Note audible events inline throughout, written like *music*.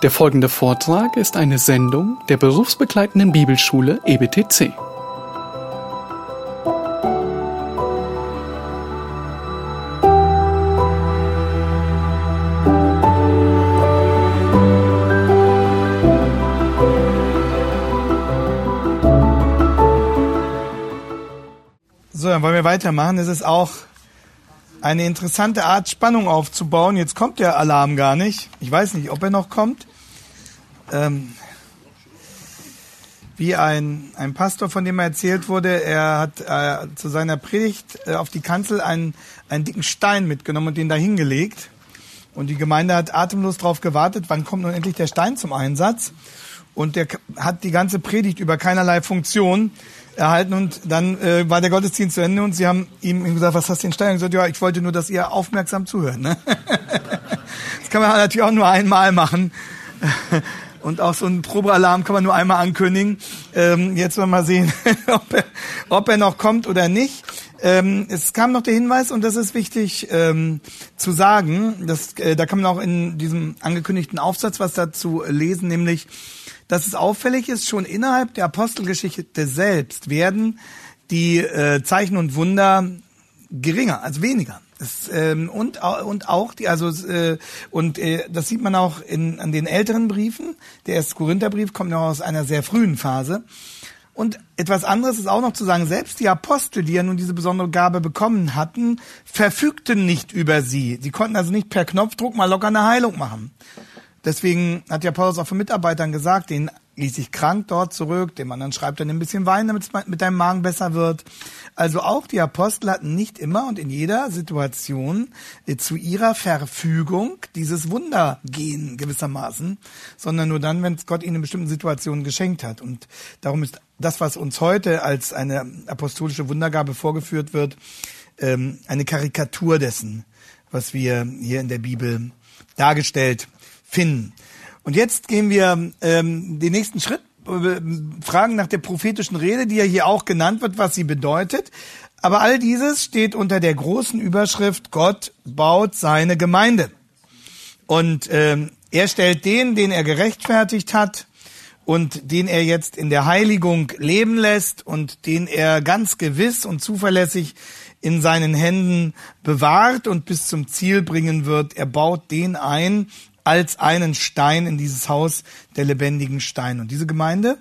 Der folgende Vortrag ist eine Sendung der berufsbegleitenden Bibelschule EBTC. So, dann wollen wir weitermachen. Es ist auch eine interessante Art, Spannung aufzubauen. Jetzt kommt der Alarm gar nicht. Ich weiß nicht, ob er noch kommt. Ähm, wie ein, ein Pastor, von dem er erzählt wurde, er hat äh, zu seiner Predigt äh, auf die Kanzel einen, einen dicken Stein mitgenommen und den da hingelegt. Und die Gemeinde hat atemlos darauf gewartet, wann kommt nun endlich der Stein zum Einsatz. Und der hat die ganze Predigt über keinerlei Funktion erhalten und dann äh, war der Gottesdienst zu Ende und sie haben ihm gesagt, was hast du den Stein? gesagt, ja, ich wollte nur, dass ihr aufmerksam zuhört. Ne? *laughs* das kann man natürlich auch nur einmal machen. *laughs* Und auch so ein Probealarm kann man nur einmal ankündigen. Ähm, jetzt wollen wir mal sehen, *laughs* ob, er, ob er noch kommt oder nicht. Ähm, es kam noch der Hinweis, und das ist wichtig ähm, zu sagen, dass, äh, da kann man auch in diesem angekündigten Aufsatz was dazu lesen, nämlich, dass es auffällig ist, schon innerhalb der Apostelgeschichte selbst werden die äh, Zeichen und Wunder geringer, also weniger. Das, ähm, und, und auch die, also äh, und äh, das sieht man auch in, an den älteren Briefen. Der erste Korintherbrief kommt noch aus einer sehr frühen Phase. Und etwas anderes ist auch noch zu sagen, selbst die Apostel, die ja nun diese besondere Gabe bekommen hatten, verfügten nicht über sie. Sie konnten also nicht per Knopfdruck mal locker eine Heilung machen. Deswegen hat ja Paulus auch von Mitarbeitern gesagt, den ließ sich krank dort zurück, dem anderen schreibt dann ein bisschen Wein, damit es mit deinem Magen besser wird. Also auch die Apostel hatten nicht immer und in jeder Situation äh, zu ihrer Verfügung dieses Wundergehen gewissermaßen, sondern nur dann, wenn es Gott ihnen in bestimmten Situationen geschenkt hat. Und darum ist das, was uns heute als eine apostolische Wundergabe vorgeführt wird, ähm, eine Karikatur dessen, was wir hier in der Bibel dargestellt finden. Und jetzt gehen wir ähm, den nächsten Schritt, äh, fragen nach der prophetischen Rede, die ja hier auch genannt wird, was sie bedeutet. Aber all dieses steht unter der großen Überschrift, Gott baut seine Gemeinde. Und ähm, er stellt den, den er gerechtfertigt hat und den er jetzt in der Heiligung leben lässt und den er ganz gewiss und zuverlässig in seinen Händen bewahrt und bis zum Ziel bringen wird. Er baut den ein, als einen Stein in dieses Haus der lebendigen Steine. Und diese Gemeinde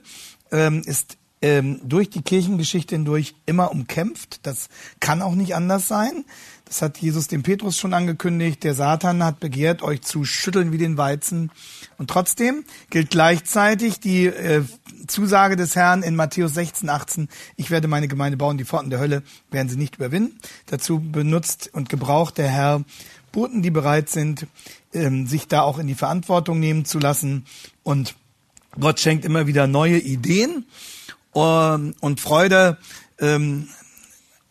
ähm, ist ähm, durch die Kirchengeschichte hindurch immer umkämpft. Das kann auch nicht anders sein. Das hat Jesus dem Petrus schon angekündigt. Der Satan hat begehrt, euch zu schütteln wie den Weizen. Und trotzdem gilt gleichzeitig die äh, Zusage des Herrn in Matthäus 16, 18, ich werde meine Gemeinde bauen, die Pforten der Hölle werden sie nicht überwinden. Dazu benutzt und gebraucht der Herr Boten, die bereit sind, ähm, sich da auch in die Verantwortung nehmen zu lassen. Und Gott schenkt immer wieder neue Ideen ähm, und Freude, ähm,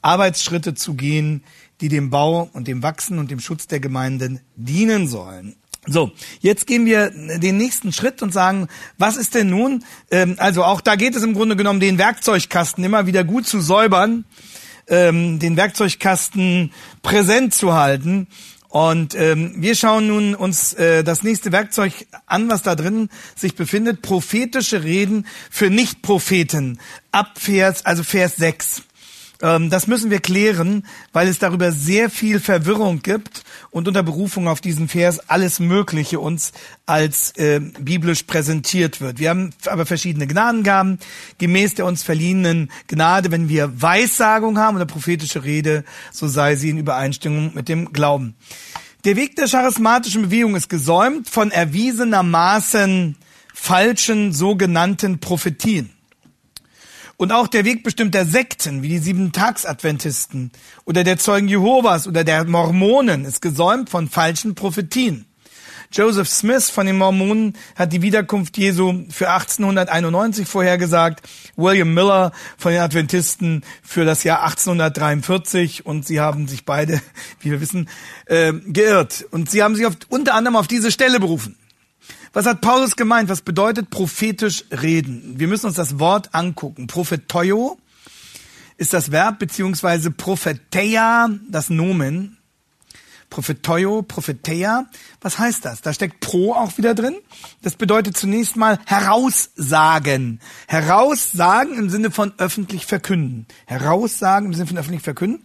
Arbeitsschritte zu gehen, die dem Bau und dem Wachsen und dem Schutz der Gemeinden dienen sollen. So, jetzt gehen wir den nächsten Schritt und sagen, was ist denn nun? Ähm, also auch da geht es im Grunde genommen, den Werkzeugkasten immer wieder gut zu säubern, ähm, den Werkzeugkasten präsent zu halten und ähm, wir schauen nun uns äh, das nächste Werkzeug an, was da drin sich befindet. Prophetische Reden für Nicht-Propheten. Ab Vers, also Vers 6. Ähm, das müssen wir klären, weil es darüber sehr viel Verwirrung gibt und unter Berufung auf diesen Vers alles Mögliche uns als äh, biblisch präsentiert wird. Wir haben aber verschiedene Gnadengaben gemäß der uns verliehenen Gnade. Wenn wir Weissagung haben oder prophetische Rede, so sei sie in Übereinstimmung mit dem Glauben. Der Weg der charismatischen Bewegung ist gesäumt von erwiesenermaßen falschen sogenannten Prophetien. Und auch der Weg bestimmter Sekten, wie die Sieben-Tags-Adventisten oder der Zeugen Jehovas oder der Mormonen, ist gesäumt von falschen Prophetien. Joseph Smith von den Mormonen hat die Wiederkunft Jesu für 1891 vorhergesagt, William Miller von den Adventisten für das Jahr 1843 und sie haben sich beide, *laughs* wie wir wissen, äh, geirrt. Und sie haben sich auf, unter anderem auf diese Stelle berufen. Was hat Paulus gemeint? Was bedeutet prophetisch reden? Wir müssen uns das Wort angucken. Prophetoio ist das Verb beziehungsweise propheteia das Nomen. Propheteo, Propheteia. Was heißt das? Da steckt pro auch wieder drin. Das bedeutet zunächst mal heraussagen. Heraussagen im Sinne von öffentlich verkünden. Heraussagen im Sinne von öffentlich verkünden.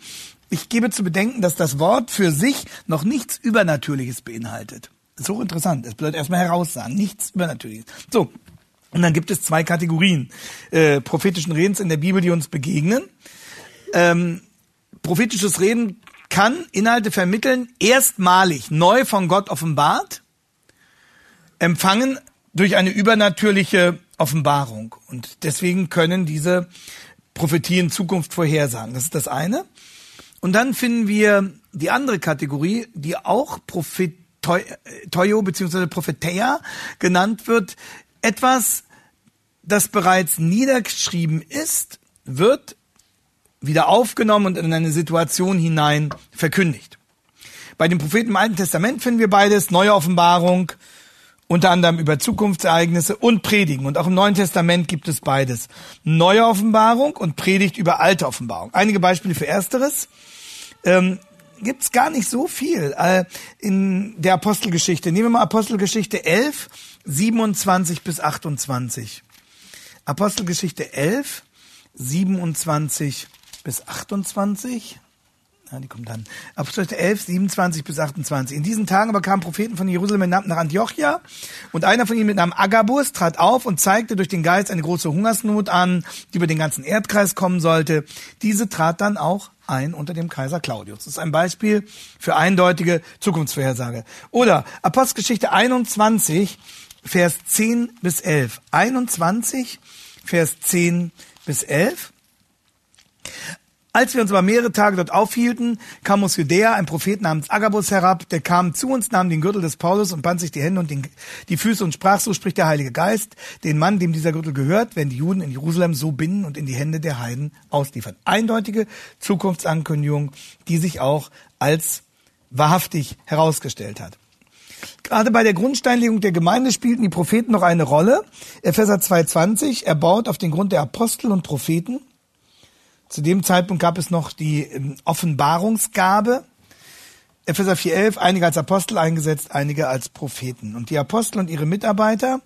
Ich gebe zu bedenken, dass das Wort für sich noch nichts Übernatürliches beinhaltet. Das ist hochinteressant. Es bedeutet erstmal heraussagen, nichts Übernatürliches. So. Und dann gibt es zwei Kategorien äh, prophetischen Redens in der Bibel, die uns begegnen. Ähm, prophetisches Reden kann Inhalte vermitteln, erstmalig neu von Gott offenbart, empfangen durch eine übernatürliche Offenbarung. Und deswegen können diese Prophetien Zukunft vorhersagen. Das ist das eine. Und dann finden wir die andere Kategorie, die auch Propheteo bzw. Propheteia genannt wird. Etwas, das bereits niedergeschrieben ist, wird wieder aufgenommen und in eine Situation hinein verkündigt. Bei den Propheten im Alten Testament finden wir beides, neue Offenbarung, unter anderem über Zukunftsereignisse und Predigen. Und auch im Neuen Testament gibt es beides. Neue Offenbarung und Predigt über alte Offenbarung. Einige Beispiele für Ersteres. Ähm, gibt es gar nicht so viel äh, in der Apostelgeschichte. Nehmen wir mal Apostelgeschichte 11, 27 bis 28. Apostelgeschichte 11, 27 bis 28. Ja, die kommt dann. Apostel 11, 27 bis 28. In diesen Tagen aber kamen Propheten von Jerusalem nach Antiochia und einer von ihnen mit Namen Agabus trat auf und zeigte durch den Geist eine große Hungersnot an, die über den ganzen Erdkreis kommen sollte. Diese trat dann auch ein unter dem Kaiser Claudius. Das ist ein Beispiel für eindeutige Zukunftsvorhersage. Oder Apostelgeschichte 21, Vers 10 bis 11. 21, Vers 10 bis 11. Als wir uns aber mehrere Tage dort aufhielten, kam aus Judäa ein Prophet namens Agabus herab, der kam zu uns, nahm den Gürtel des Paulus und band sich die Hände und den, die Füße und sprach, so spricht der Heilige Geist, den Mann, dem dieser Gürtel gehört, werden die Juden in Jerusalem so binden und in die Hände der Heiden ausliefern. Eindeutige Zukunftsankündigung, die sich auch als wahrhaftig herausgestellt hat. Gerade bei der Grundsteinlegung der Gemeinde spielten die Propheten noch eine Rolle. Epheser 2,20, er baut auf den Grund der Apostel und Propheten. Zu dem Zeitpunkt gab es noch die ähm, Offenbarungsgabe. Epheser 4,11, einige als Apostel eingesetzt, einige als Propheten. Und die Apostel und ihre Mitarbeiter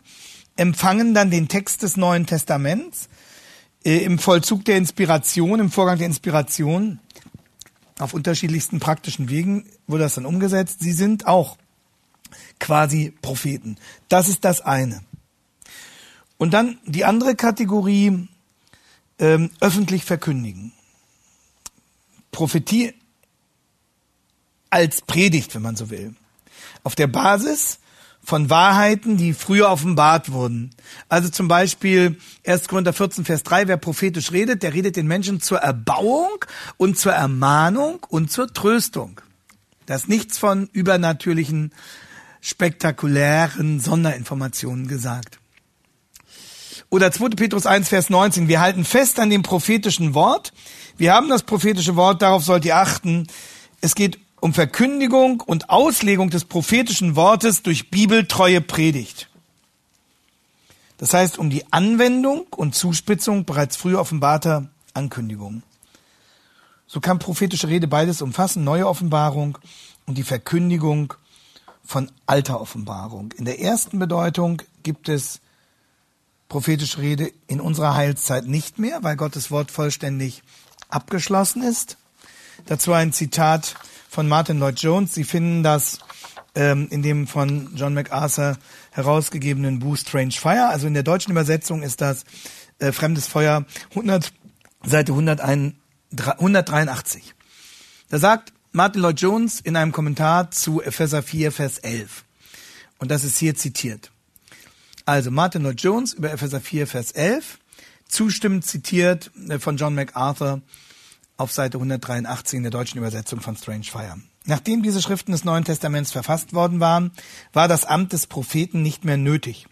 empfangen dann den Text des Neuen Testaments äh, im Vollzug der Inspiration, im Vorgang der Inspiration. Auf unterschiedlichsten praktischen Wegen wurde das dann umgesetzt. Sie sind auch quasi Propheten. Das ist das eine. Und dann die andere Kategorie ähm, öffentlich verkündigen. Prophetie als Predigt, wenn man so will. Auf der Basis von Wahrheiten, die früher offenbart wurden. Also zum Beispiel 1. Korinther 14, Vers 3, wer prophetisch redet, der redet den Menschen zur Erbauung und zur Ermahnung und zur Tröstung. Da ist nichts von übernatürlichen, spektakulären Sonderinformationen gesagt. Oder 2. Petrus 1, Vers 19. Wir halten fest an dem prophetischen Wort. Wir haben das prophetische Wort, darauf sollt ihr achten. Es geht um Verkündigung und Auslegung des prophetischen Wortes durch bibeltreue Predigt. Das heißt, um die Anwendung und Zuspitzung bereits früher offenbarter Ankündigungen. So kann prophetische Rede beides umfassen, neue Offenbarung und die Verkündigung von alter Offenbarung. In der ersten Bedeutung gibt es prophetische Rede in unserer Heilszeit nicht mehr, weil Gottes Wort vollständig abgeschlossen ist. Dazu ein Zitat von Martin Lloyd Jones. Sie finden das ähm, in dem von John MacArthur herausgegebenen Buch Strange Fire. Also in der deutschen Übersetzung ist das äh, Fremdes Feuer 100, Seite 101, 183. Da sagt Martin Lloyd Jones in einem Kommentar zu Epheser 4, Vers 11. Und das ist hier zitiert. Also Martin Lloyd Jones über Epheser 4, Vers 11, zustimmend zitiert äh, von John MacArthur auf Seite 183 in der deutschen Übersetzung von Strange Fire. Nachdem diese Schriften des Neuen Testaments verfasst worden waren, war das Amt des Propheten nicht mehr nötig.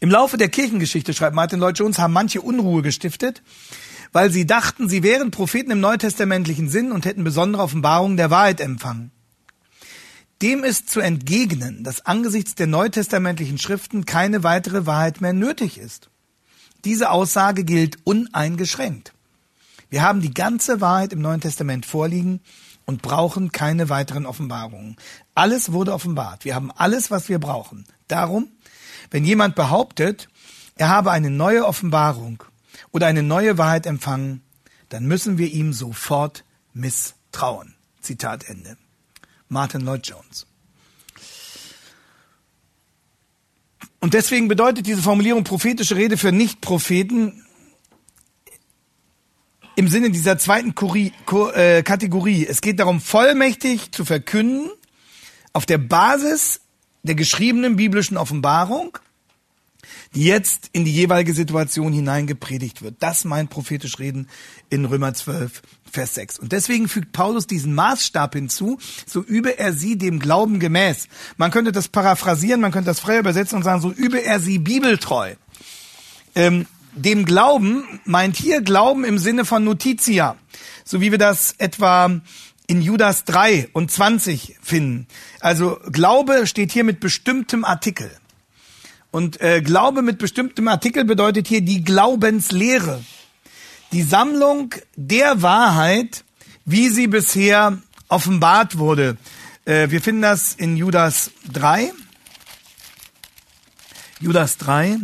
Im Laufe der Kirchengeschichte, schreibt Martin Lloyd Jones, haben manche Unruhe gestiftet, weil sie dachten, sie wären Propheten im neutestamentlichen Sinn und hätten besondere Offenbarungen der Wahrheit empfangen. Dem ist zu entgegnen, dass angesichts der neutestamentlichen Schriften keine weitere Wahrheit mehr nötig ist. Diese Aussage gilt uneingeschränkt. Wir haben die ganze Wahrheit im Neuen Testament vorliegen und brauchen keine weiteren Offenbarungen. Alles wurde offenbart. Wir haben alles, was wir brauchen. Darum, wenn jemand behauptet, er habe eine neue Offenbarung oder eine neue Wahrheit empfangen, dann müssen wir ihm sofort misstrauen. Zitat Ende. Martin Lloyd Jones. Und deswegen bedeutet diese Formulierung prophetische Rede für Nicht-Propheten im Sinne dieser zweiten äh, Kategorie. Es geht darum, vollmächtig zu verkünden, auf der Basis der geschriebenen biblischen Offenbarung, die jetzt in die jeweilige Situation hineingepredigt wird. Das meint prophetisch Reden in Römer 12, Vers 6. Und deswegen fügt Paulus diesen Maßstab hinzu, so übe er sie dem Glauben gemäß. Man könnte das paraphrasieren, man könnte das frei übersetzen und sagen, so übe er sie bibeltreu. Ähm, dem Glauben meint hier Glauben im Sinne von Notitia, so wie wir das etwa in Judas 3 und 20 finden. Also Glaube steht hier mit bestimmtem Artikel. Und äh, Glaube mit bestimmtem Artikel bedeutet hier die Glaubenslehre. Die Sammlung der Wahrheit, wie sie bisher offenbart wurde. Äh, wir finden das in Judas 3. Judas 3.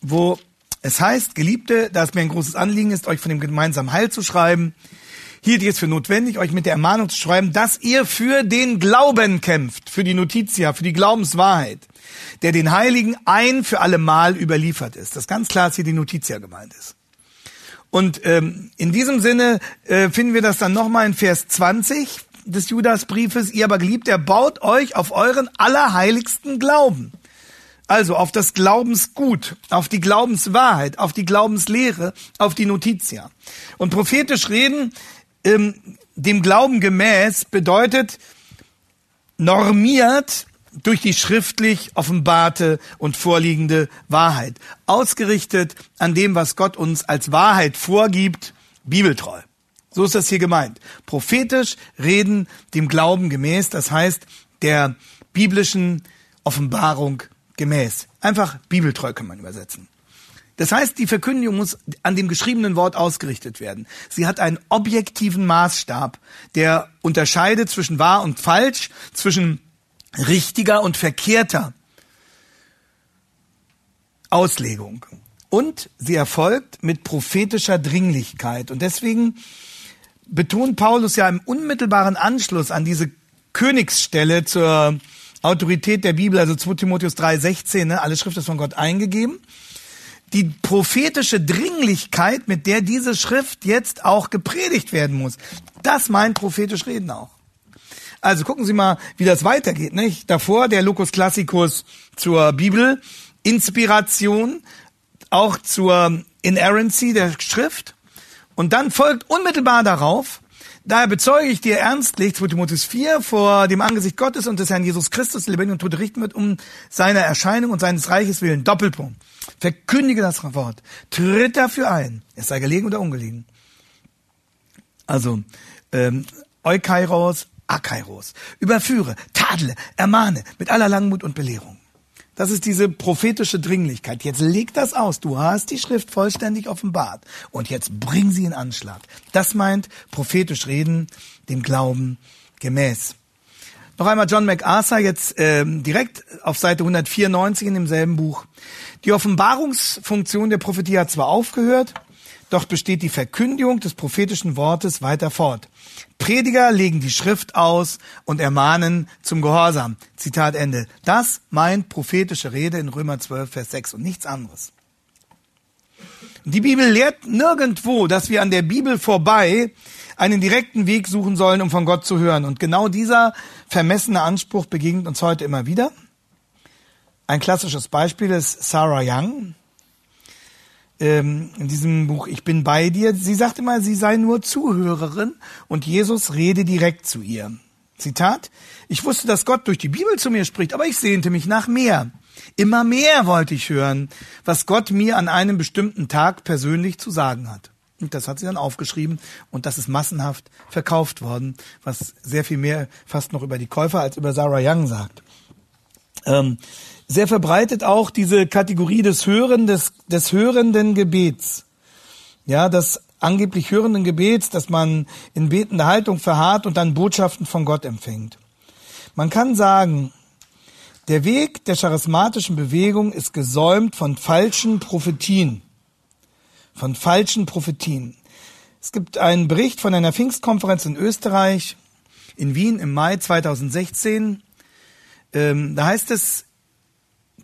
wo es heißt, Geliebte, da es mir ein großes Anliegen ist, euch von dem gemeinsamen Heil zu schreiben, hielt ich es für notwendig, euch mit der Ermahnung zu schreiben, dass ihr für den Glauben kämpft, für die Notitia, für die Glaubenswahrheit, der den Heiligen ein für alle Mal überliefert ist. Das ist ganz klar, dass hier die Notitia gemeint ist. Und ähm, in diesem Sinne äh, finden wir das dann nochmal in Vers 20 des Judasbriefes. Ihr aber geliebt, er baut euch auf euren allerheiligsten Glauben. Also auf das Glaubensgut, auf die Glaubenswahrheit, auf die Glaubenslehre, auf die Notitia. Und prophetisch reden, ähm, dem Glauben gemäß, bedeutet normiert durch die schriftlich offenbarte und vorliegende Wahrheit. Ausgerichtet an dem, was Gott uns als Wahrheit vorgibt, bibeltreu. So ist das hier gemeint. Prophetisch reden dem Glauben gemäß, das heißt der biblischen Offenbarung gemäß. Einfach bibeltreu kann man übersetzen. Das heißt, die Verkündigung muss an dem geschriebenen Wort ausgerichtet werden. Sie hat einen objektiven Maßstab, der unterscheidet zwischen wahr und falsch, zwischen richtiger und verkehrter Auslegung. Und sie erfolgt mit prophetischer Dringlichkeit. Und deswegen betont Paulus ja im unmittelbaren Anschluss an diese Königsstelle zur Autorität der Bibel, also 2 Timotheus 3,16, ne, alle Schrift ist von Gott eingegeben. Die prophetische Dringlichkeit, mit der diese Schrift jetzt auch gepredigt werden muss. Das meint prophetisch Reden auch. Also gucken Sie mal, wie das weitergeht. Nicht? Davor der Locus Classicus zur Bibel, Inspiration, auch zur Inerrancy der Schrift. Und dann folgt unmittelbar darauf Daher bezeuge ich dir ernstlich, 2 Timotheus 4, vor dem Angesicht Gottes und des Herrn Jesus Christus, lebendig und tot richten wird, um seiner Erscheinung und seines Reiches willen. Doppelpunkt. Verkündige das Wort. Tritt dafür ein. Es sei gelegen oder ungelegen. Also, ähm, Eukairos, Akairos. Überführe, tadle, ermahne mit aller Langmut und Belehrung. Das ist diese prophetische Dringlichkeit. Jetzt leg das aus. Du hast die Schrift vollständig offenbart. Und jetzt bring sie in Anschlag. Das meint prophetisch reden, dem Glauben gemäß. Noch einmal John MacArthur jetzt ähm, direkt auf Seite 194 in demselben Buch. Die Offenbarungsfunktion der Prophetie hat zwar aufgehört, doch besteht die Verkündigung des prophetischen Wortes weiter fort. Prediger legen die Schrift aus und ermahnen zum Gehorsam. Zitat Ende. Das meint prophetische Rede in Römer 12, Vers 6 und nichts anderes. Die Bibel lehrt nirgendwo, dass wir an der Bibel vorbei einen direkten Weg suchen sollen, um von Gott zu hören. Und genau dieser vermessene Anspruch begegnet uns heute immer wieder. Ein klassisches Beispiel ist Sarah Young, ähm, in diesem Buch Ich bin bei dir. Sie sagt immer, sie sei nur Zuhörerin und Jesus rede direkt zu ihr. Zitat, ich wusste, dass Gott durch die Bibel zu mir spricht, aber ich sehnte mich nach mehr. Immer mehr wollte ich hören, was Gott mir an einem bestimmten Tag persönlich zu sagen hat. Und das hat sie dann aufgeschrieben und das ist massenhaft verkauft worden, was sehr viel mehr fast noch über die Käufer als über Sarah Young sagt. Ähm, sehr verbreitet auch diese Kategorie des Hören, des, des hörenden Gebets. Ja, dass angeblich hörenden Gebets, dass man in betender Haltung verharrt und dann Botschaften von Gott empfängt. Man kann sagen, der Weg der charismatischen Bewegung ist gesäumt von falschen Prophetien. Von falschen Prophetien. Es gibt einen Bericht von einer Pfingstkonferenz in Österreich, in Wien im Mai 2016. Ähm, da heißt es,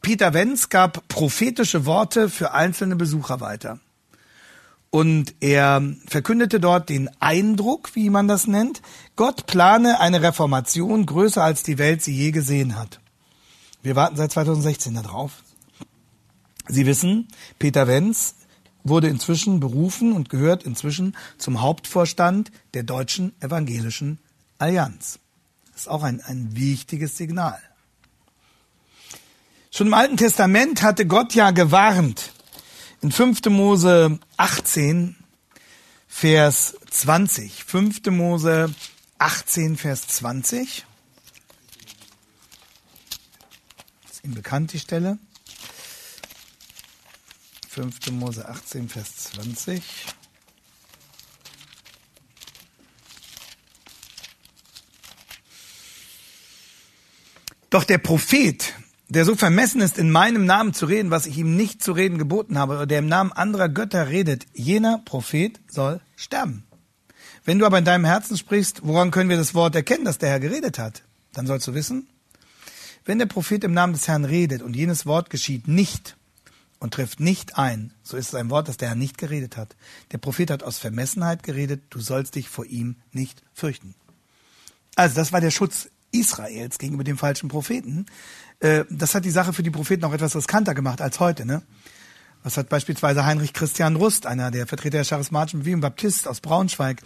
Peter Wenz gab prophetische Worte für einzelne Besucher weiter. Und er verkündete dort den Eindruck, wie man das nennt, Gott plane eine Reformation größer als die Welt sie je gesehen hat. Wir warten seit 2016 darauf. Sie wissen, Peter Wenz wurde inzwischen berufen und gehört inzwischen zum Hauptvorstand der Deutschen Evangelischen Allianz. Das ist auch ein, ein wichtiges Signal. Schon im Alten Testament hatte Gott ja gewarnt, in 5. Mose 18, Vers 20. 5. Mose 18, Vers 20. Ist Ihnen bekannt die Stelle? 5. Mose 18, Vers 20. Doch der Prophet, der so vermessen ist, in meinem Namen zu reden, was ich ihm nicht zu reden geboten habe, oder der im Namen anderer Götter redet, jener Prophet soll sterben. Wenn du aber in deinem Herzen sprichst, woran können wir das Wort erkennen, dass der Herr geredet hat? Dann sollst du wissen, wenn der Prophet im Namen des Herrn redet und jenes Wort geschieht nicht und trifft nicht ein, so ist es ein Wort, das der Herr nicht geredet hat. Der Prophet hat aus Vermessenheit geredet, du sollst dich vor ihm nicht fürchten. Also das war der Schutz Israels gegenüber dem falschen Propheten. Äh, das hat die Sache für die Propheten auch etwas riskanter gemacht als heute. Ne? Was hat beispielsweise Heinrich Christian Rust, einer der Vertreter der charismatischen Bewegung, Baptist aus Braunschweig,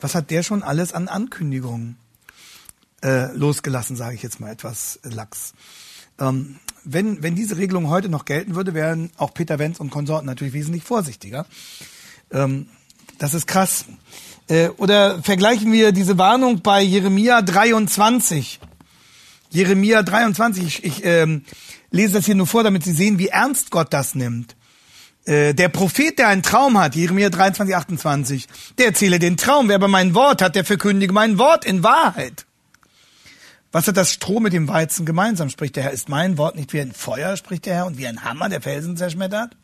was hat der schon alles an Ankündigungen äh, losgelassen, sage ich jetzt mal etwas lax. Ähm, wenn, wenn diese Regelung heute noch gelten würde, wären auch Peter Wenz und Konsorten natürlich wesentlich vorsichtiger. Ähm, das ist krass. Äh, oder vergleichen wir diese Warnung bei Jeremia 23. Jeremia 23, ich, ich ähm, lese das hier nur vor, damit Sie sehen, wie ernst Gott das nimmt. Äh, der Prophet, der einen Traum hat, Jeremia 23, 28, der erzähle den Traum. Wer aber mein Wort hat, der verkündige mein Wort in Wahrheit. Was hat das Stroh mit dem Weizen gemeinsam, spricht der Herr? Ist mein Wort nicht wie ein Feuer, spricht der Herr, und wie ein Hammer, der Felsen zerschmettert?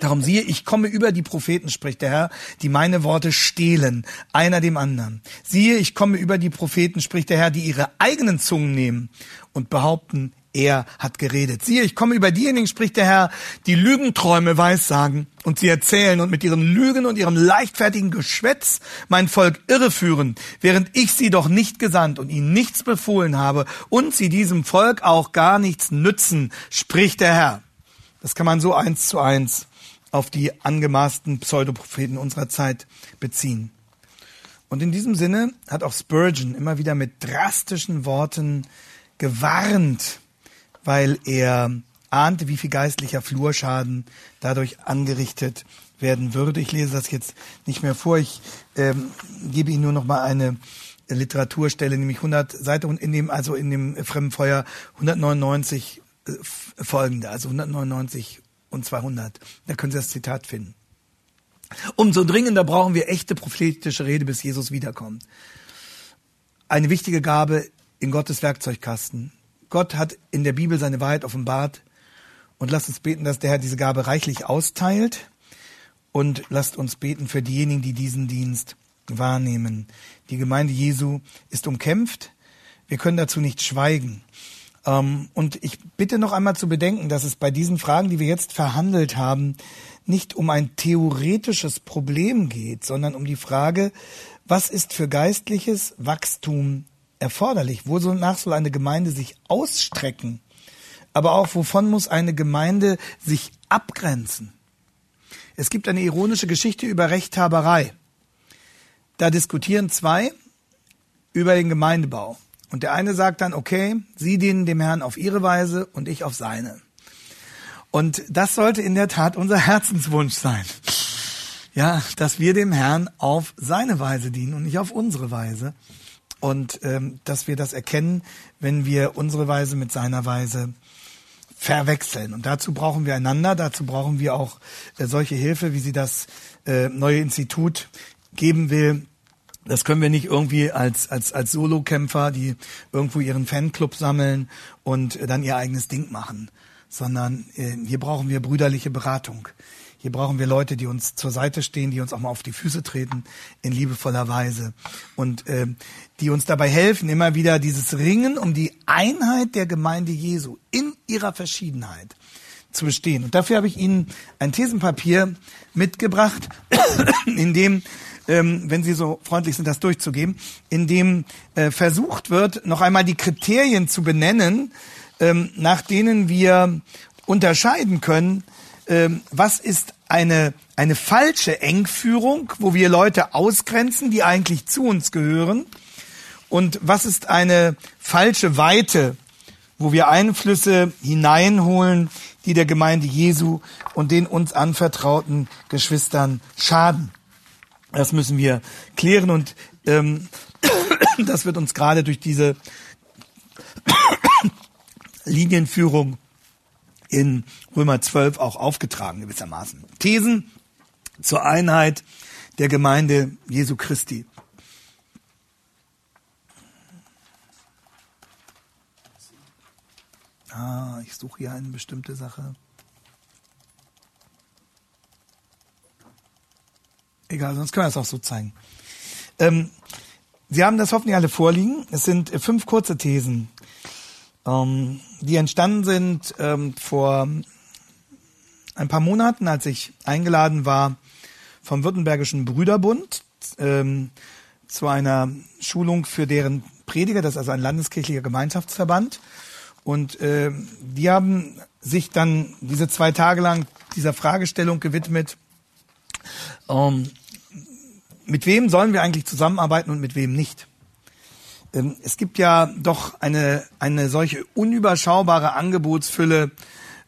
Darum siehe, ich komme über die Propheten, spricht der Herr, die meine Worte stehlen, einer dem anderen. Siehe, ich komme über die Propheten, spricht der Herr, die ihre eigenen Zungen nehmen und behaupten, er hat geredet. Siehe, ich komme über diejenigen, spricht der Herr, die Lügenträume weissagen und sie erzählen und mit ihren Lügen und ihrem leichtfertigen Geschwätz mein Volk irreführen, während ich sie doch nicht gesandt und ihnen nichts befohlen habe und sie diesem Volk auch gar nichts nützen, spricht der Herr. Das kann man so eins zu eins auf die angemaßten Pseudopropheten unserer Zeit beziehen. Und in diesem Sinne hat auch Spurgeon immer wieder mit drastischen Worten gewarnt, weil er ahnte, wie viel geistlicher Flurschaden dadurch angerichtet werden würde. Ich lese das jetzt nicht mehr vor. Ich ähm, gebe Ihnen nur noch mal eine Literaturstelle, nämlich 100 Seite und in dem also in dem Fremdenfeuer 199 folgende, also 199 und 200. Da können Sie das Zitat finden. Umso dringender brauchen wir echte prophetische Rede, bis Jesus wiederkommt. Eine wichtige Gabe in Gottes Werkzeugkasten. Gott hat in der Bibel seine Wahrheit offenbart und lasst uns beten, dass der Herr diese Gabe reichlich austeilt und lasst uns beten für diejenigen, die diesen Dienst wahrnehmen. Die Gemeinde Jesu ist umkämpft. Wir können dazu nicht schweigen. Ähm, und ich bitte noch einmal zu bedenken, dass es bei diesen Fragen, die wir jetzt verhandelt haben, nicht um ein theoretisches Problem geht, sondern um die Frage, was ist für geistliches Wachstum erforderlich? Wonach soll eine Gemeinde sich ausstrecken? Aber auch, wovon muss eine Gemeinde sich abgrenzen? Es gibt eine ironische Geschichte über Rechthaberei. Da diskutieren zwei über den Gemeindebau. Und der eine sagt dann, okay, Sie dienen dem Herrn auf Ihre Weise und ich auf seine. Und das sollte in der Tat unser *laughs* Herzenswunsch sein. Ja, dass wir dem Herrn auf seine Weise dienen und nicht auf unsere Weise. Und ähm, dass wir das erkennen, wenn wir unsere Weise mit seiner Weise verwechseln. Und dazu brauchen wir einander, dazu brauchen wir auch äh, solche Hilfe, wie sie das äh, neue Institut geben will. Das können wir nicht irgendwie als, als, als Solokämpfer, die irgendwo ihren Fanclub sammeln und dann ihr eigenes Ding machen, sondern äh, hier brauchen wir brüderliche Beratung. Hier brauchen wir Leute, die uns zur Seite stehen, die uns auch mal auf die Füße treten in liebevoller Weise und äh, die uns dabei helfen, immer wieder dieses Ringen um die Einheit der Gemeinde Jesu in ihrer Verschiedenheit zu bestehen. Und dafür habe ich Ihnen ein Thesenpapier mitgebracht, *coughs* in dem ähm, wenn Sie so freundlich sind, das durchzugeben, in dem äh, versucht wird, noch einmal die Kriterien zu benennen, ähm, nach denen wir unterscheiden können, ähm, was ist eine, eine falsche Engführung, wo wir Leute ausgrenzen, die eigentlich zu uns gehören, und was ist eine falsche Weite, wo wir Einflüsse hineinholen, die der Gemeinde Jesu und den uns anvertrauten Geschwistern schaden. Das müssen wir klären und ähm, *coughs* das wird uns gerade durch diese *coughs* Linienführung in Römer 12 auch aufgetragen gewissermaßen. Thesen zur Einheit der Gemeinde Jesu Christi. Ah, ich suche hier eine bestimmte Sache. Egal, sonst können wir es auch so zeigen. Ähm, Sie haben das hoffentlich alle vorliegen. Es sind fünf kurze Thesen, ähm, die entstanden sind ähm, vor ein paar Monaten, als ich eingeladen war vom Württembergischen Brüderbund ähm, zu einer Schulung für deren Prediger, das ist also ein landeskirchlicher Gemeinschaftsverband. Und äh, die haben sich dann diese zwei Tage lang dieser Fragestellung gewidmet, ähm, mit wem sollen wir eigentlich zusammenarbeiten und mit wem nicht? Ähm, es gibt ja doch eine, eine solche unüberschaubare Angebotsfülle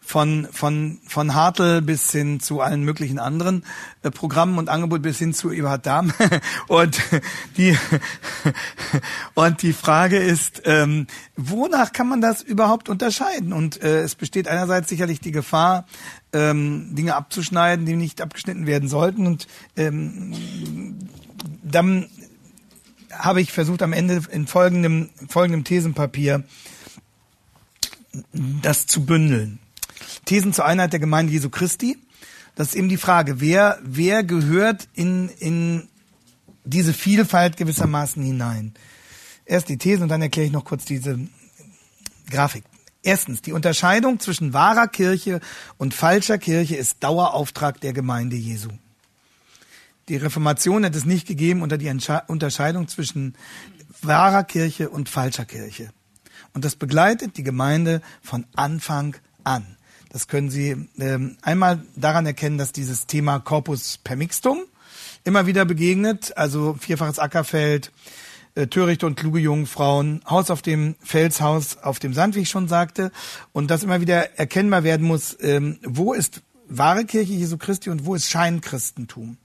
von, von, von Hartl bis hin zu allen möglichen anderen äh, Programmen und Angebot bis hin zu Eberhard Dahm. *laughs* und die, *laughs* und die Frage ist, ähm, wonach kann man das überhaupt unterscheiden? Und äh, es besteht einerseits sicherlich die Gefahr, ähm, Dinge abzuschneiden, die nicht abgeschnitten werden sollten. Und ähm, dann habe ich versucht, am Ende in folgendem, folgendem Thesenpapier das zu bündeln. Thesen zur Einheit der Gemeinde Jesu Christi. Das ist eben die Frage, wer, wer gehört in, in diese Vielfalt gewissermaßen hinein? Erst die Thesen und dann erkläre ich noch kurz diese Grafik. Erstens, die Unterscheidung zwischen wahrer Kirche und falscher Kirche ist Dauerauftrag der Gemeinde Jesu. Die Reformation hat es nicht gegeben unter die Unterscheidung zwischen wahrer Kirche und falscher Kirche. Und das begleitet die Gemeinde von Anfang an. Das können Sie ähm, einmal daran erkennen, dass dieses Thema Corpus permixtum immer wieder begegnet, also vierfaches Ackerfeld, äh, törichte und kluge Jungfrauen, Haus auf dem Felshaus auf dem Sand, wie ich schon sagte, und dass immer wieder erkennbar werden muss, ähm, wo ist wahre Kirche Jesu Christi und wo ist Scheinchristentum.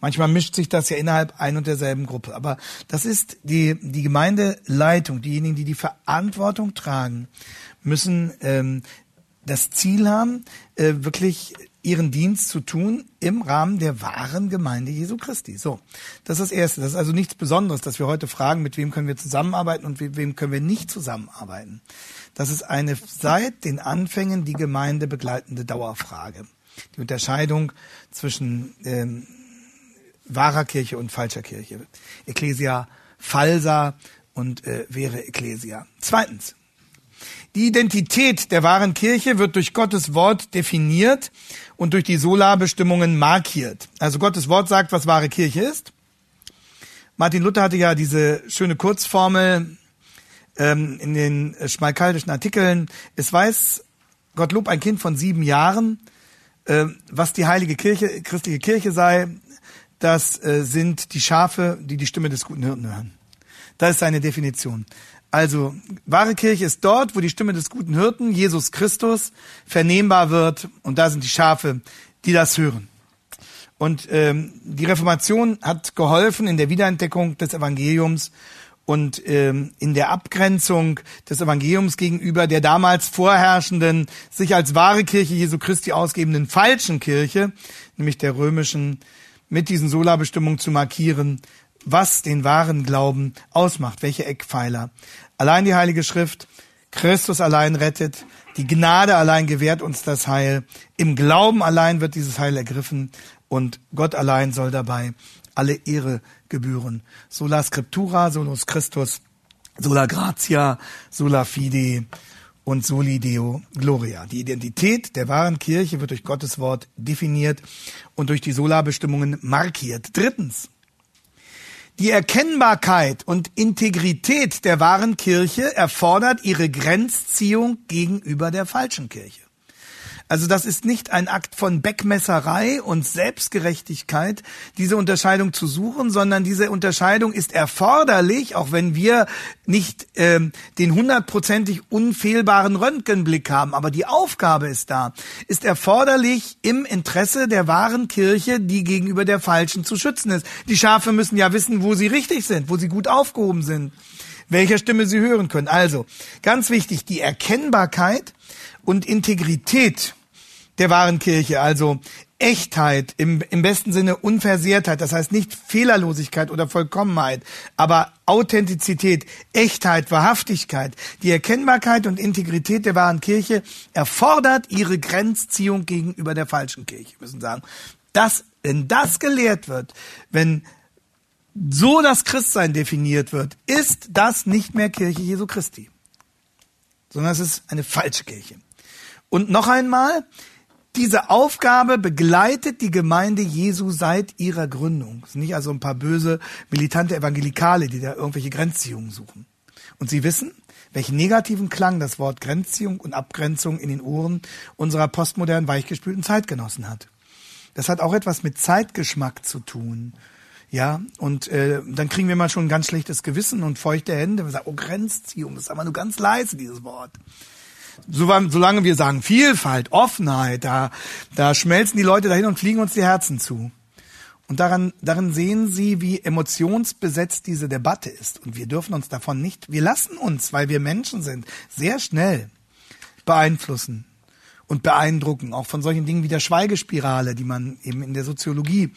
Manchmal mischt sich das ja innerhalb ein und derselben Gruppe. Aber das ist die, die Gemeindeleitung, diejenigen, die die Verantwortung tragen, müssen ähm, das Ziel haben, äh, wirklich ihren Dienst zu tun im Rahmen der wahren Gemeinde Jesu Christi. So, das ist das Erste. Das ist also nichts Besonderes, dass wir heute fragen, mit wem können wir zusammenarbeiten und mit wem können wir nicht zusammenarbeiten. Das ist eine seit den Anfängen die Gemeinde begleitende Dauerfrage. Die Unterscheidung zwischen ähm, wahrer Kirche und falscher Kirche. Ecclesia falsa und äh, wäre Ecclesia. Zweitens, die Identität der wahren Kirche wird durch Gottes Wort definiert und durch die Solarbestimmungen markiert. Also Gottes Wort sagt, was wahre Kirche ist. Martin Luther hatte ja diese schöne Kurzformel ähm, in den schmalkaldischen Artikeln. Es weiß Gottlob ein Kind von sieben Jahren, äh, was die heilige Kirche, christliche Kirche sei. Das äh, sind die Schafe, die die Stimme des guten Hirten hören. Das ist seine Definition. Also wahre Kirche ist dort, wo die Stimme des guten Hirten, Jesus Christus, vernehmbar wird. Und da sind die Schafe, die das hören. Und ähm, die Reformation hat geholfen in der Wiederentdeckung des Evangeliums und ähm, in der Abgrenzung des Evangeliums gegenüber der damals vorherrschenden, sich als wahre Kirche Jesu Christi ausgebenden falschen Kirche, nämlich der römischen, mit diesen Sola-Bestimmungen zu markieren, was den wahren Glauben ausmacht, welche Eckpfeiler. Allein die Heilige Schrift, Christus allein rettet, die Gnade allein gewährt uns das Heil, im Glauben allein wird dieses Heil ergriffen und Gott allein soll dabei alle Ehre gebühren. Sola Scriptura, solus Christus, sola gratia, sola fide und soli Deo gloria. Die Identität der wahren Kirche wird durch Gottes Wort definiert und durch die Sola-Bestimmungen markiert. Drittens. Die Erkennbarkeit und Integrität der wahren Kirche erfordert ihre Grenzziehung gegenüber der falschen Kirche. Also das ist nicht ein Akt von Beckmesserei und Selbstgerechtigkeit, diese Unterscheidung zu suchen, sondern diese Unterscheidung ist erforderlich, auch wenn wir nicht ähm, den hundertprozentig unfehlbaren Röntgenblick haben. Aber die Aufgabe ist da, ist erforderlich im Interesse der wahren Kirche, die gegenüber der falschen zu schützen ist. Die Schafe müssen ja wissen, wo sie richtig sind, wo sie gut aufgehoben sind welcher Stimme sie hören können. Also, ganz wichtig, die Erkennbarkeit und Integrität der wahren Kirche, also Echtheit, im, im besten Sinne Unversehrtheit, das heißt nicht Fehlerlosigkeit oder Vollkommenheit, aber Authentizität, Echtheit, Wahrhaftigkeit, die Erkennbarkeit und Integrität der wahren Kirche erfordert ihre Grenzziehung gegenüber der falschen Kirche. Wir müssen sagen, dass, wenn das gelehrt wird, wenn so das Christsein definiert wird, ist das nicht mehr Kirche Jesu Christi, sondern es ist eine falsche Kirche. Und noch einmal, diese Aufgabe begleitet die Gemeinde Jesu seit ihrer Gründung. Es sind nicht also ein paar böse, militante Evangelikale, die da irgendwelche Grenzziehungen suchen. Und sie wissen, welchen negativen Klang das Wort Grenzziehung und Abgrenzung in den Ohren unserer postmodernen, weichgespülten Zeitgenossen hat. Das hat auch etwas mit Zeitgeschmack zu tun. Ja, und äh, dann kriegen wir mal schon ein ganz schlechtes Gewissen und feuchte Hände. Wir sagen, oh, Grenzziehung, das ist aber nur ganz leise, dieses Wort solange wir sagen Vielfalt, Offenheit, da, da schmelzen die Leute dahin und fliegen uns die Herzen zu. Und daran, darin sehen Sie, wie emotionsbesetzt diese Debatte ist. Und wir dürfen uns davon nicht, wir lassen uns, weil wir Menschen sind, sehr schnell beeinflussen und beeindrucken, auch von solchen Dingen wie der Schweigespirale, die man eben in der Soziologie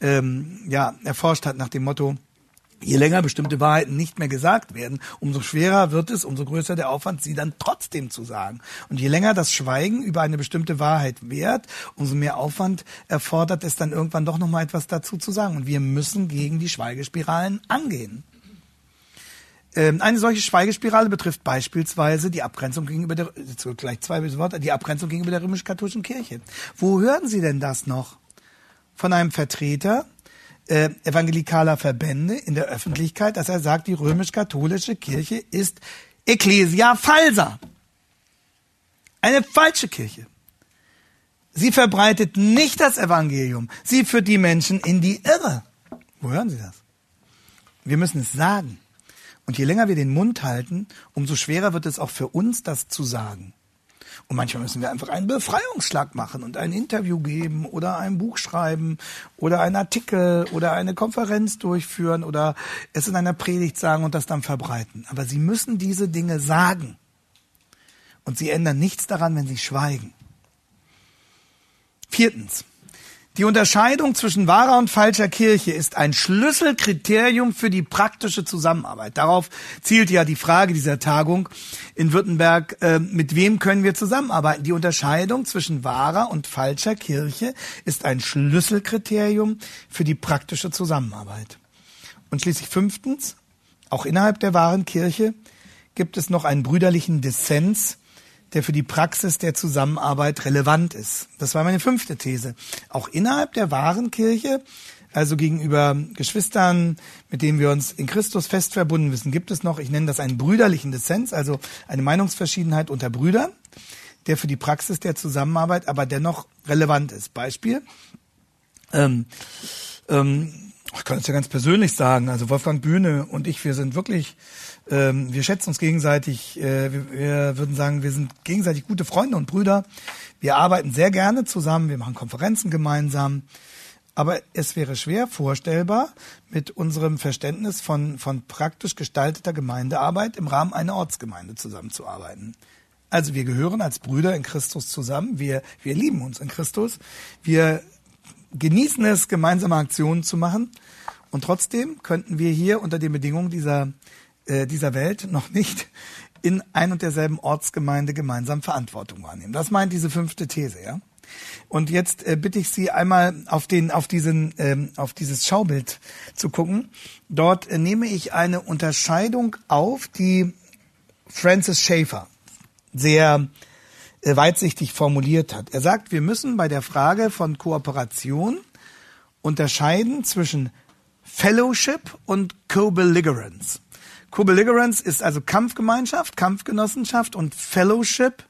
ähm, ja, erforscht hat nach dem Motto, Je länger bestimmte Wahrheiten nicht mehr gesagt werden, umso schwerer wird es, umso größer der Aufwand, sie dann trotzdem zu sagen. Und je länger das Schweigen über eine bestimmte Wahrheit währt, umso mehr Aufwand erfordert es dann irgendwann doch nochmal etwas dazu zu sagen. Und wir müssen gegen die Schweigespiralen angehen. Ähm, eine solche Schweigespirale betrifft beispielsweise die Abgrenzung gegenüber der, gleich zwei Worte, die Abgrenzung gegenüber der römisch-katholischen Kirche. Wo hören Sie denn das noch? Von einem Vertreter, äh, evangelikaler Verbände in der Öffentlichkeit, dass er sagt, die römisch-katholische Kirche ist Ecclesia falsa. Eine falsche Kirche. Sie verbreitet nicht das Evangelium. Sie führt die Menschen in die Irre. Wo hören Sie das? Wir müssen es sagen. Und je länger wir den Mund halten, umso schwerer wird es auch für uns, das zu sagen. Und manchmal müssen wir einfach einen Befreiungsschlag machen und ein Interview geben oder ein Buch schreiben oder einen Artikel oder eine Konferenz durchführen oder es in einer Predigt sagen und das dann verbreiten. Aber sie müssen diese Dinge sagen. Und sie ändern nichts daran, wenn sie schweigen. Viertens. Die Unterscheidung zwischen wahrer und falscher Kirche ist ein Schlüsselkriterium für die praktische Zusammenarbeit. Darauf zielt ja die Frage dieser Tagung in Württemberg, äh, mit wem können wir zusammenarbeiten? Die Unterscheidung zwischen wahrer und falscher Kirche ist ein Schlüsselkriterium für die praktische Zusammenarbeit. Und schließlich fünftens, auch innerhalb der wahren Kirche gibt es noch einen brüderlichen Dissens der für die Praxis der Zusammenarbeit relevant ist. Das war meine fünfte These. Auch innerhalb der wahren Kirche, also gegenüber Geschwistern, mit denen wir uns in Christus fest verbunden wissen, gibt es noch, ich nenne das einen brüderlichen Dissens, also eine Meinungsverschiedenheit unter Brüdern, der für die Praxis der Zusammenarbeit aber dennoch relevant ist. Beispiel. Ähm, ähm, ich kann es ja ganz persönlich sagen, also Wolfgang Bühne und ich, wir sind wirklich ähm, wir schätzen uns gegenseitig. Äh, wir, wir würden sagen, wir sind gegenseitig gute Freunde und Brüder. Wir arbeiten sehr gerne zusammen. Wir machen Konferenzen gemeinsam. Aber es wäre schwer vorstellbar, mit unserem Verständnis von, von praktisch gestalteter Gemeindearbeit im Rahmen einer Ortsgemeinde zusammenzuarbeiten. Also wir gehören als Brüder in Christus zusammen. Wir, wir lieben uns in Christus. Wir genießen es, gemeinsame Aktionen zu machen. Und trotzdem könnten wir hier unter den Bedingungen dieser, äh, dieser Welt noch nicht in ein und derselben Ortsgemeinde gemeinsam Verantwortung wahrnehmen. Das meint diese fünfte These, ja. Und jetzt äh, bitte ich Sie einmal auf den, auf diesen, ähm, auf dieses Schaubild zu gucken. Dort äh, nehme ich eine Unterscheidung auf, die Francis Schaeffer sehr weitsichtig formuliert hat. Er sagt, wir müssen bei der Frage von Kooperation unterscheiden zwischen Fellowship und Co-Belligerence. Co-Belligerence ist also Kampfgemeinschaft, Kampfgenossenschaft und Fellowship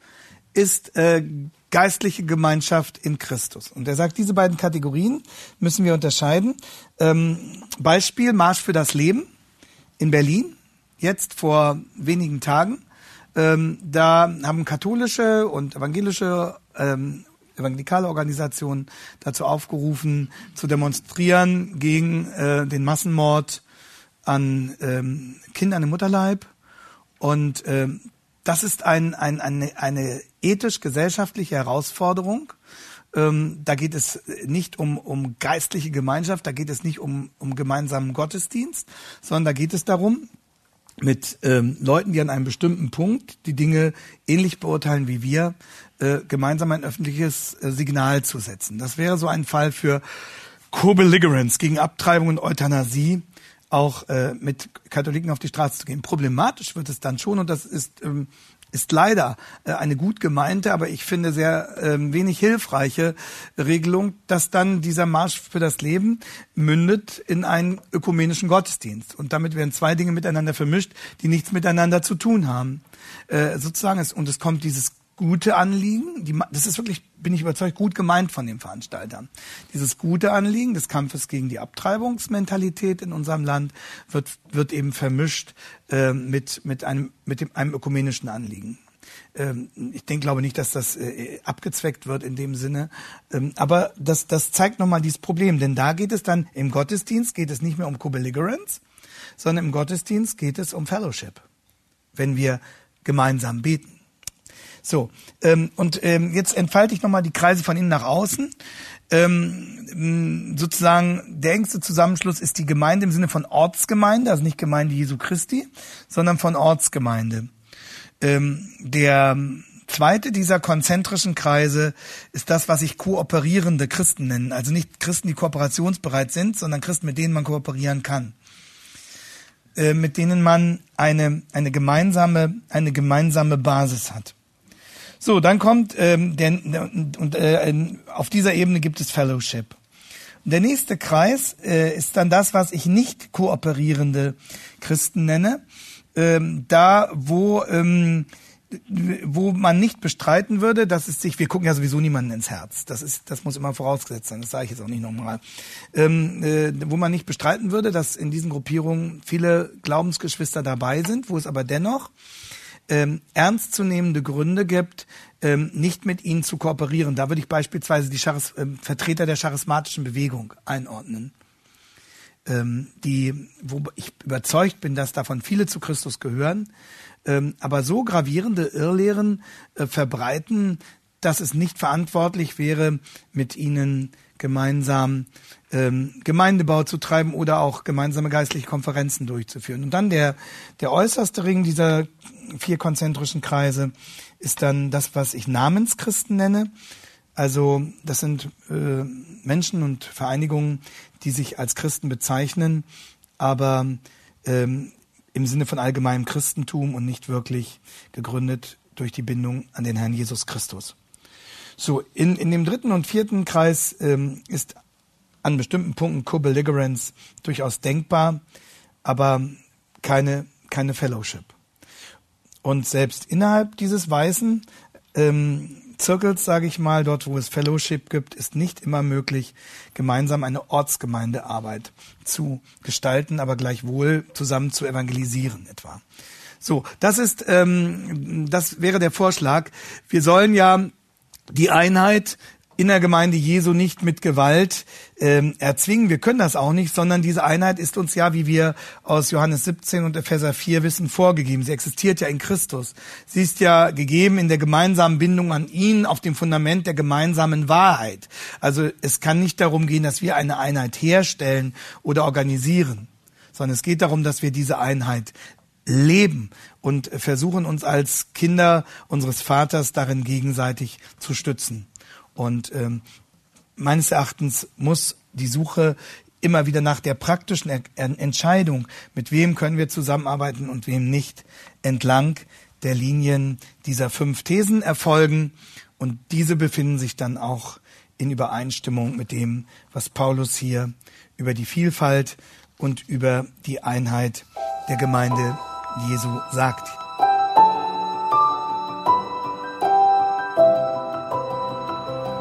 ist äh, geistliche Gemeinschaft in Christus. Und er sagt, diese beiden Kategorien müssen wir unterscheiden. Ähm, Beispiel Marsch für das Leben in Berlin, jetzt vor wenigen Tagen. Ähm, da haben katholische und evangelische ähm, evangelikale Organisationen dazu aufgerufen, zu demonstrieren gegen äh, den Massenmord an ähm, Kindern im Mutterleib. Und ähm, das ist ein, ein, eine, eine ethisch-gesellschaftliche Herausforderung. Ähm, da geht es nicht um, um geistliche Gemeinschaft, da geht es nicht um, um gemeinsamen Gottesdienst, sondern da geht es darum, mit ähm, Leuten, die an einem bestimmten Punkt die Dinge ähnlich beurteilen wie wir, äh, gemeinsam ein öffentliches äh, Signal zu setzen. Das wäre so ein Fall für Co-Belligerence gegen Abtreibung und Euthanasie, auch äh, mit Katholiken auf die Straße zu gehen. Problematisch wird es dann schon und das ist ähm, ist leider äh, eine gut gemeinte, aber ich finde sehr äh, wenig hilfreiche Regelung, dass dann dieser Marsch für das Leben mündet in einen ökumenischen Gottesdienst. Und damit werden zwei Dinge miteinander vermischt, die nichts miteinander zu tun haben. Äh, sozusagen ist, und es kommt dieses gute Anliegen, die, das ist wirklich, bin ich überzeugt, gut gemeint von dem Veranstalter. Dieses gute Anliegen des Kampfes gegen die Abtreibungsmentalität in unserem Land wird, wird eben vermischt äh, mit, mit, einem, mit dem, einem ökumenischen Anliegen. Ähm, ich denke, glaube nicht, dass das äh, abgezweckt wird in dem Sinne. Ähm, aber das, das zeigt nochmal dieses Problem. Denn da geht es dann, im Gottesdienst geht es nicht mehr um Co-Belligerence, sondern im Gottesdienst geht es um Fellowship. Wenn wir gemeinsam beten. So, ähm, und ähm, jetzt entfalte ich nochmal die Kreise von innen nach außen. Ähm, sozusagen der engste Zusammenschluss ist die Gemeinde im Sinne von Ortsgemeinde, also nicht Gemeinde Jesu Christi, sondern von Ortsgemeinde. Ähm, der zweite dieser konzentrischen Kreise ist das, was ich kooperierende Christen nennen. Also nicht Christen, die kooperationsbereit sind, sondern Christen, mit denen man kooperieren kann. Äh, mit denen man eine, eine gemeinsame, eine gemeinsame Basis hat. So, dann kommt ähm, der, und äh, auf dieser Ebene gibt es Fellowship. Der nächste Kreis äh, ist dann das, was ich nicht kooperierende Christen nenne. Ähm, da, wo ähm, wo man nicht bestreiten würde, dass es sich, wir gucken ja sowieso niemanden ins Herz. Das ist, das muss immer vorausgesetzt sein. Das sage ich jetzt auch nicht nochmal. Ähm, äh, wo man nicht bestreiten würde, dass in diesen Gruppierungen viele Glaubensgeschwister dabei sind, wo es aber dennoch ähm, ernstzunehmende Gründe gibt, ähm, nicht mit ihnen zu kooperieren. Da würde ich beispielsweise die Charis ähm, Vertreter der charismatischen Bewegung einordnen, ähm, die, wo ich überzeugt bin, dass davon viele zu Christus gehören, ähm, aber so gravierende Irrlehren äh, verbreiten, dass es nicht verantwortlich wäre, mit ihnen gemeinsam ähm, Gemeindebau zu treiben oder auch gemeinsame geistliche Konferenzen durchzuführen. Und dann der, der äußerste Ring dieser vier konzentrischen Kreise ist dann das, was ich Namenschristen nenne. Also das sind äh, Menschen und Vereinigungen, die sich als Christen bezeichnen, aber ähm, im Sinne von allgemeinem Christentum und nicht wirklich gegründet durch die Bindung an den Herrn Jesus Christus. So, in, in dem dritten und vierten Kreis ähm, ist an bestimmten Punkten Co-Belligerence durchaus denkbar, aber keine, keine Fellowship. Und selbst innerhalb dieses weißen ähm, Zirkels, sage ich mal, dort wo es Fellowship gibt, ist nicht immer möglich, gemeinsam eine Ortsgemeindearbeit zu gestalten, aber gleichwohl zusammen zu evangelisieren etwa. So, das ist, ähm, das wäre der Vorschlag. Wir sollen ja die Einheit in der Gemeinde Jesu nicht mit Gewalt ähm, erzwingen. Wir können das auch nicht, sondern diese Einheit ist uns ja, wie wir aus Johannes 17 und Epheser 4 wissen, vorgegeben. Sie existiert ja in Christus. Sie ist ja gegeben in der gemeinsamen Bindung an ihn auf dem Fundament der gemeinsamen Wahrheit. Also es kann nicht darum gehen, dass wir eine Einheit herstellen oder organisieren, sondern es geht darum, dass wir diese Einheit leben und versuchen uns als Kinder unseres Vaters darin gegenseitig zu stützen. Und ähm, meines Erachtens muss die Suche immer wieder nach der praktischen er Entscheidung, mit wem können wir zusammenarbeiten und wem nicht, entlang der Linien dieser fünf Thesen erfolgen. Und diese befinden sich dann auch in Übereinstimmung mit dem, was Paulus hier über die Vielfalt und über die Einheit der Gemeinde Jesu sagt.